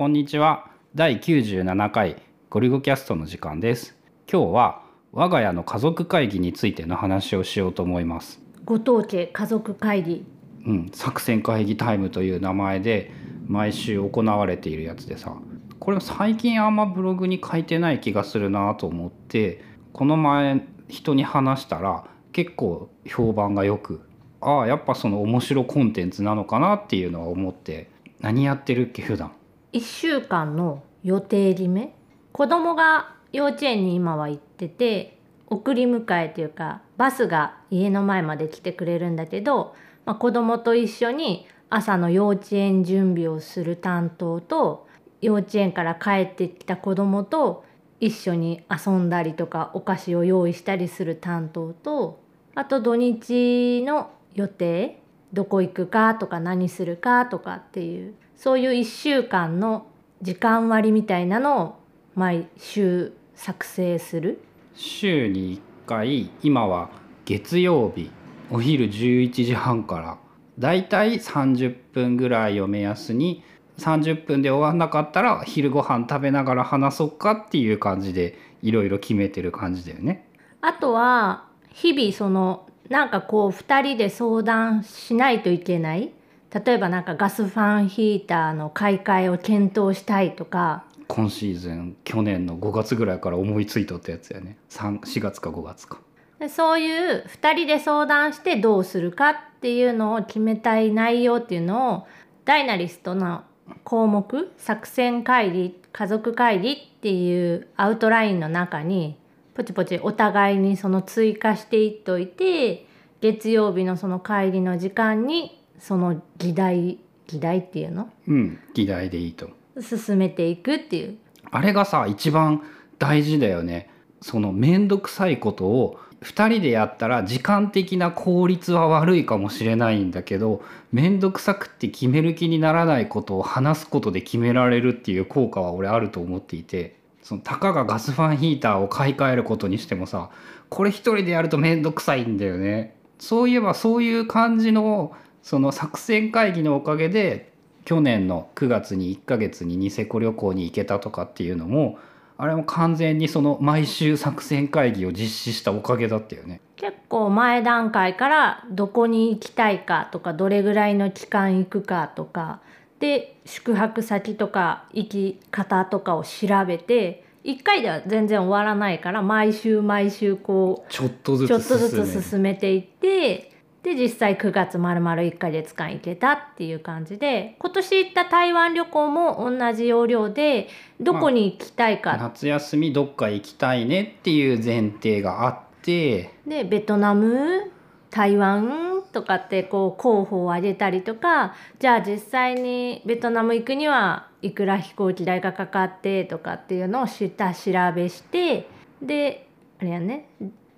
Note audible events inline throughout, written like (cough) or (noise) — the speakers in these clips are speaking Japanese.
こんにちは。第97回ゴリゴキャストの時間です。今日は我が家の家族会議についての話をしようと思います。後藤家家族会議。うん作戦会議タイムという名前で毎週行われているやつでさ。これ最近あんまブログに書いてない気がするなと思ってこの前人に話したら結構評判がよくああやっぱその面白コンテンツなのかなっていうのは思って何やってるっけ普段1週間の予定決め。子供が幼稚園に今は行ってて送り迎えというかバスが家の前まで来てくれるんだけど、まあ、子供と一緒に朝の幼稚園準備をする担当と幼稚園から帰ってきた子供と一緒に遊んだりとかお菓子を用意したりする担当とあと土日の予定どこ行くかとか何するかとかっていうそういう1週間の時間割みたいなのを毎週作成する？週に1回今は月曜日お昼11時半からだいたい30分ぐらいを目安に30分で終わんなかったら昼ご飯食べながら話そうかっていう感じでいろいろ決めてる感じだよね。あとは日々そのなんかこう2人で相談しないといけない例えばなんかガスファンヒーターの買い替えを検討したいとか今シーズン去年の5月ぐらいから思いついとったやつやね4月か5月か。でそういう2人で相談してどうするかっていうのを決めたい内容っていうのをダイナリストの項目作戦会議家族会議っていうアウトラインの中にポチポチお互いにその追加していっといて月曜日のその会議の時間にその議題議題っていうの？うん議題でいいと。進めていくっていう。あれがさ一番大事だよね。その面倒くさいことを2人でやったら時間的な効率は悪いかもしれないんだけど面倒くさくって決める気にならないことを話すことで決められるっていう効果は俺あると思っていてそのたかがガスファンヒーターを買い替えることにしてもさこれ一人でやると面倒くさいんだよね。そういえばそういう感じのその作戦会議のおかげで去年の9月に1ヶ月にニセコ旅行に行けたとかっていうのもあれも完全にその毎週作戦会議を実施したおかげだったよね。結構前段階からどこに行きたいかとかどれぐらいの期間行くかとかで宿泊先とか行き方とかを調べて1回では全然終わらないから毎週毎週こうちょっとずつちょっとずつ進めていってで実際9月まるまる1ヶ月間行けたっていう感じで今年行った台湾旅行も同じ要領でどこに行きたいか、まあ、夏休みどっか行きたいねっていう前提があって。でベトナム台湾とかってこう候補を挙げたりとかじゃあ実際にベトナム行くにはいくら飛行機代がかかってとかっていうのを下調べしてであれやね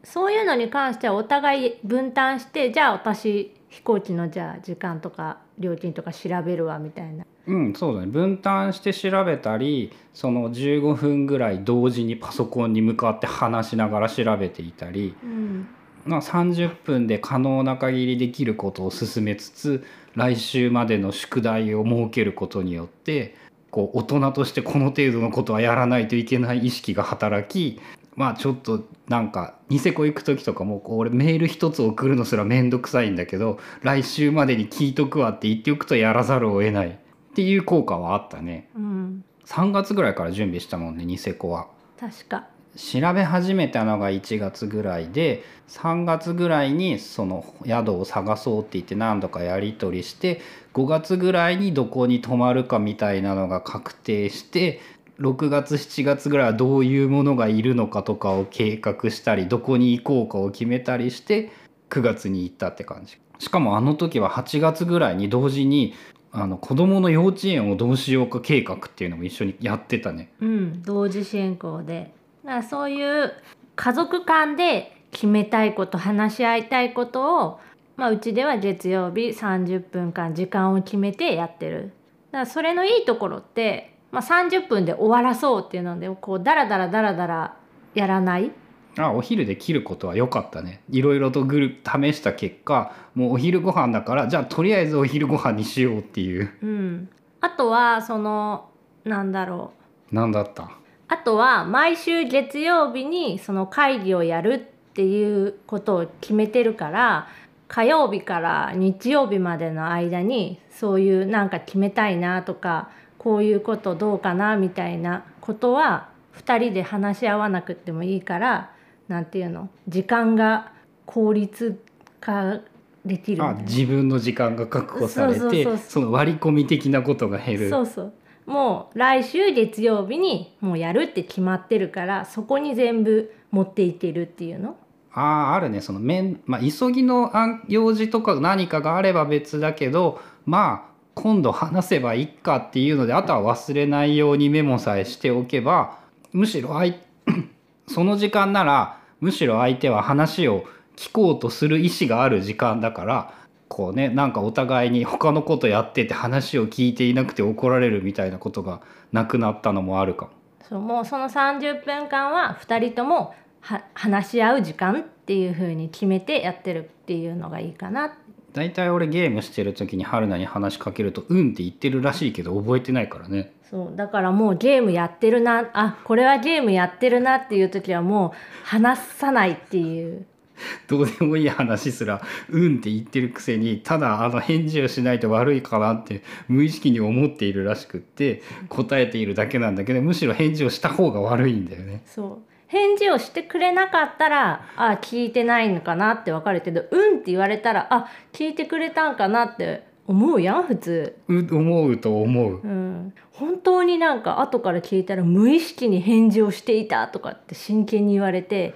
そういうのに関してはお互い分担してじゃあ私飛行機のじゃあ時間とか料金とか調べるわみたいな。うんそうだね分担して調べたりその15分ぐらい同時にパソコンに向かって話しながら調べていたり、うん、まあ、30分で可能な限りできることを進めつつ来週までの宿題を設けることによってこう大人としてこの程度のことはやらないといけない意識が働きまあちょっとなんかニセコ行く時とかもこう俺メール一つ送るのすら面倒くさいんだけど来週までに聞いとくわって言っておくとやらざるを得ないっていう効果はあったね、うん、3月ぐらいから準備したもんねニセコは。確か。調べ始めたのが1月ぐらいで3月ぐらいにその宿を探そうって言って何度かやり取りして5月ぐらいにどこに泊まるかみたいなのが確定して6月7月ぐらいはどういうものがいるのかとかを計画したりどこに行こうかを決めたりして9月に行ったって感じしかもあの時は8月ぐらいに同時にあの子供の幼稚園をどうしようか計画っていうのも一緒にやってたね。うん、同時進行でだからそういう家族間で決めたいこと話し合いたいことを、まあ、うちでは月曜日30分間時間を決めてやってる。だからそれのいいところって、まあ、30分で終わらそうっていうのでこうダラダラダラダラやらない。あお昼で切ることは良かったね。いろいろとぐる試した結果もうお昼ご飯だからじゃあとりあえずお昼ご飯にしようっていう。うん、あとはそのなんだろう。何だった？あとは毎週月曜日にその会議をやるっていうことを決めてるから火曜日から日曜日までの間にそういうなんか決めたいなとかこういうことどうかなみたいなことは2人で話し合わなくてもいいからなんていうの？時間が効率化できるみあ自分の時間が確保されてそうそうそうそう。その割り込み的なことが減る。そうそう。もう来週月曜日にもうやるって決まってるからそこに全部持っていけるっていうの？あああるね。その面、まあ、急ぎの案用事とか何かがあれば別だけどまあ今度話せばいいかっていうのであとは忘れないようにメモさえしておけばむしろ相 (clears throat) その時間ならむしろ相手は話を聞こうとする意思がある時間だからこうねなんかお互いに他のことやってて話を聞いていなくて怒られるみたいなことがなくなったのもあるかも。そうもうその30分間は2人ともは話し合う時間っていう風に決めてやってるっていうのがいいかな大体俺ゲームしてる時に春菜に話しかけると「うん」って言ってるらしいけど覚えてないからね。そうだからもうゲームやってるなあこれはゲームやってるなっていう時はもう話さないっていう (laughs) どうでもいい話すら「うん」って言ってるくせにただあの返事をしないと悪いかなって無意識に思っているらしくって答えているだけなんだけどむしろ返事をした方が悪いんだよね。そう返事をしてくれなかったらあ聞いてないのかなってわかるけど「うん」って言われたらあ聞いてくれたんかなって思うやん普通。う思うと思う。うん、本当になんか後から聞いたら無意識に返事をしていたとかって真剣に言われて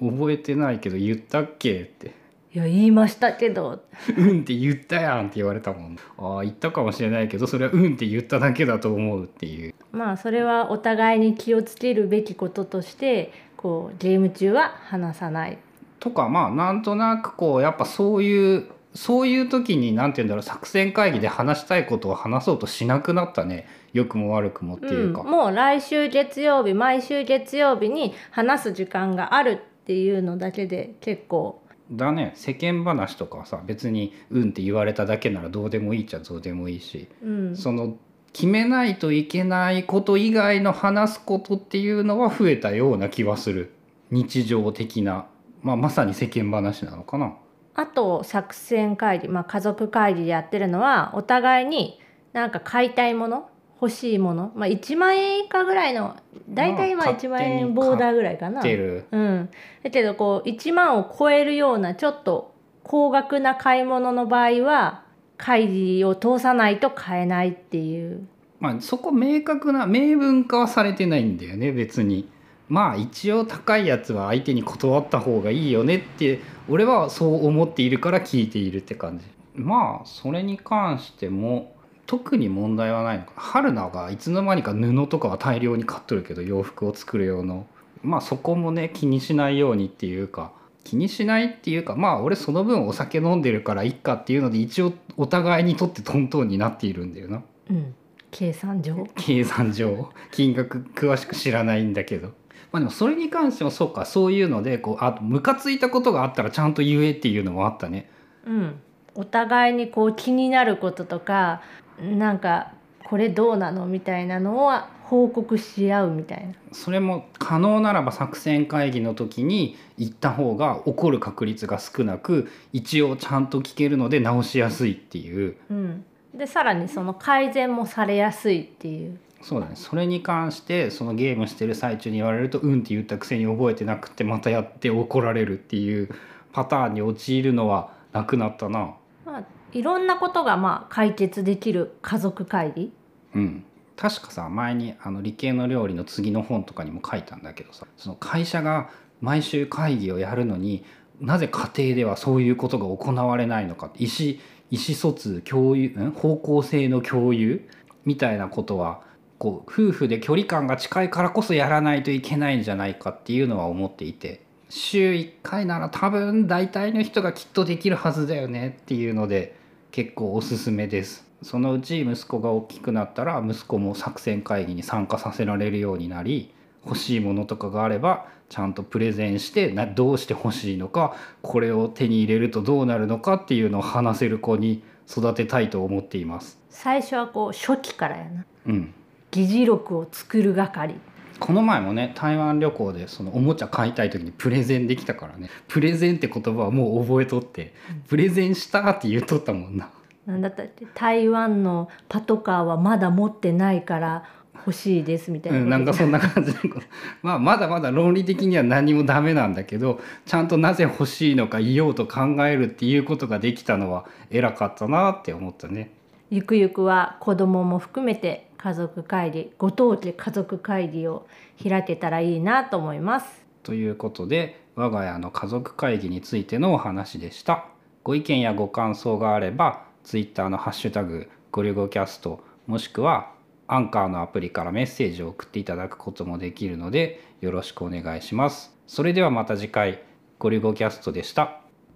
覚えてないけど言ったっけって「いや言いましたけど「うん」って言ったやんって言われたもん。ああ言ったかもしれないけどそれは「うん」って言っただけだと思うっていう。まあそれはお互いに気をつけるべきこととしてこうゲーム中は話さない。とかまあなんとなくこうやっぱそういうそういう時に何て言うんだろう作戦会議で話したいことを話そうとしなくなったね。良くも悪くもっていうか、うん、もう来週月曜日毎週月曜日に話す時間があるっていうのだけで結構だね。世間話とかはさ別に「うん」って言われただけならどうでもいいっちゃどうでもいいし、うん。その決めないといけないこと以外の話すことっていうのは増えたような気はする。日常的な、まあ、まさに世間話なのかな。あと作戦会議、まあ、家族会議でやってるのはお互いになんか買いたいもの欲しいもの、まあ、1万円以下ぐらいの大体今まあ1万円ボーダーぐらいかな。うん、だけどこう1万を超えるようなちょっと高額な買い物の場合は会議を通さないと買えないっていう。まあそこ明確な明文化はされてないんだよね別に。まあ一応高いやつは相手に断った方がいいよねって俺はそう思っているから聞いているって感じ。まあそれに関しても特に問題はないのか。な春菜がいつの間にか布とかは大量に買っとるけど洋服を作る用の。まあそこもね気にしないようにっていうか。気にしないっていうかまあ俺その分お酒飲んでるからいっかっていうので一応お互いにとってトントンになっているんだよな。うん、計算上？計算上。金額詳しく知らないんだけど。まあでもそれに関してもそうか。そういうのでこうあとムカついたことがあったらちゃんと言えっていうのもあったね。うん、お互いにこう気になることとかなんかこれどうなのみたいなのは報告し合うみたいな。それも可能ならば作戦会議の時に言った方が起こる確率が少なく一応ちゃんと聞けるので直しやすいっていううん、でさらにその改善もされやすいっていう。そうだねそれに関してそのゲームしてる最中に言われると「うん」って言ったくせに覚えてなくてまたやって怒られるっていうパターンに陥るのはなくなったな。いろんなことがまあ解決できる家族会議？うん、確かさ前にあの理系の料理の次の本とかにも書いたんだけどさその会社が毎週会議をやるのになぜ家庭ではそういうことが行われないのか意思意思疎通共有ん？方向性の共有みたいなことはこう夫婦で距離感が近いからこそやらないといけないんじゃないかっていうのは思っていて。週1回なら多分大体の人がきっとできるはずだよねっていうので結構おすすめです。そのうち息子が大きくなったら息子も作戦会議に参加させられるようになり欲しいものとかがあればちゃんとプレゼンしてなどうして欲しいのかこれを手に入れるとどうなるのかっていうのを話せる子に育てたいと思っています。最初はこう初期からやな。うん、議事録を作る係この前もね台湾旅行でそのおもちゃ買いたい時にプレゼンできたからね。プレゼンって言葉はもう覚えとってプレゼンしたって言っとったもんな。なんだったって台湾のパトカーはまだ持ってないから欲しいですみたいな、うん、なんかそんな感じのこと。(laughs) まあまだまだ論理的には何もダメなんだけどちゃんとなぜ欲しいのか言おうと考えるっていうことができたのは偉かったなって思ったね。ゆくゆくは子供も含めて家族会議ご当地家族会議を開けたらいいなと思います。ということで我が家の家族会議についてのお話でした。ご意見やご感想があれば Twitter の「ハッシュタグゴリゴキャスト」もしくはアンカーのアプリからメッセージを送っていただくこともできるのでよろしくお願いします。それではまた次回ゴリゴキャストでした。